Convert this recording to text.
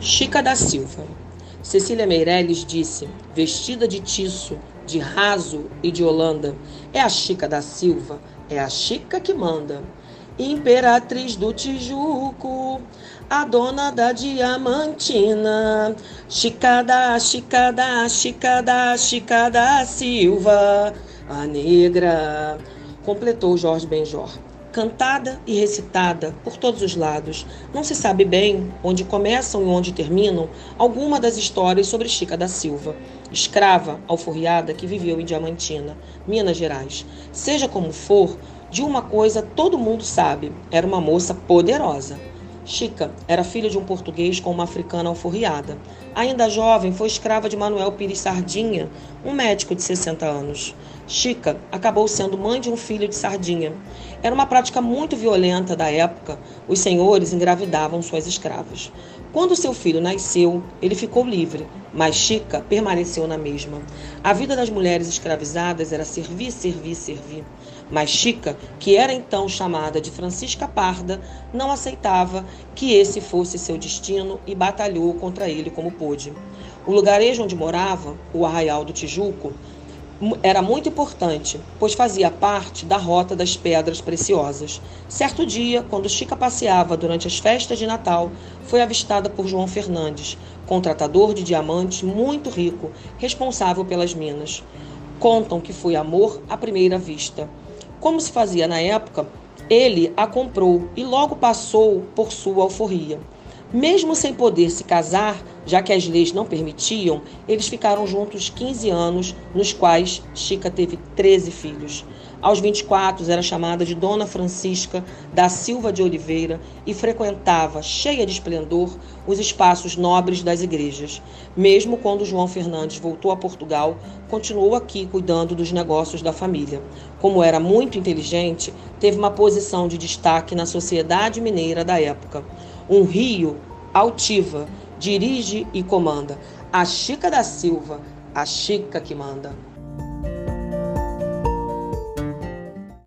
Chica da Silva. Cecília Meirelles disse, vestida de tiço, de raso e de Holanda, é a Chica da Silva, é a Chica que manda. Imperatriz do Tijuco, a dona da Diamantina, Chica da, Chica da, Chica da, Chica da Silva, a negra, completou Jorge Benjor cantada e recitada por todos os lados. Não se sabe bem onde começam e onde terminam alguma das histórias sobre Chica da Silva, escrava alforriada que viveu em Diamantina, Minas Gerais. Seja como for, de uma coisa todo mundo sabe: era uma moça poderosa. Chica era filha de um português com uma africana alforriada. Ainda jovem, foi escrava de Manuel Pires Sardinha, um médico de 60 anos. Chica acabou sendo mãe de um filho de Sardinha. Era uma prática muito violenta da época. Os senhores engravidavam suas escravas. Quando seu filho nasceu, ele ficou livre, mas Chica permaneceu na mesma. A vida das mulheres escravizadas era servir, servir, servir. Mas Chica, que era então chamada de Francisca Parda, não aceitava que esse fosse seu destino e batalhou contra ele como pôde. O lugarejo onde morava, o Arraial do Tijuco, era muito importante, pois fazia parte da rota das pedras preciosas. Certo dia, quando Chica passeava durante as festas de Natal, foi avistada por João Fernandes, contratador de diamantes muito rico, responsável pelas minas. Contam que foi amor à primeira vista. Como se fazia na época, ele a comprou e logo passou por sua alforria. Mesmo sem poder se casar, já que as leis não permitiam, eles ficaram juntos 15 anos, nos quais Chica teve 13 filhos. Aos 24, era chamada de Dona Francisca da Silva de Oliveira e frequentava, cheia de esplendor, os espaços nobres das igrejas. Mesmo quando João Fernandes voltou a Portugal, continuou aqui cuidando dos negócios da família. Como era muito inteligente, teve uma posição de destaque na sociedade mineira da época. Um rio altiva dirige e comanda. A Chica da Silva, a Chica que manda.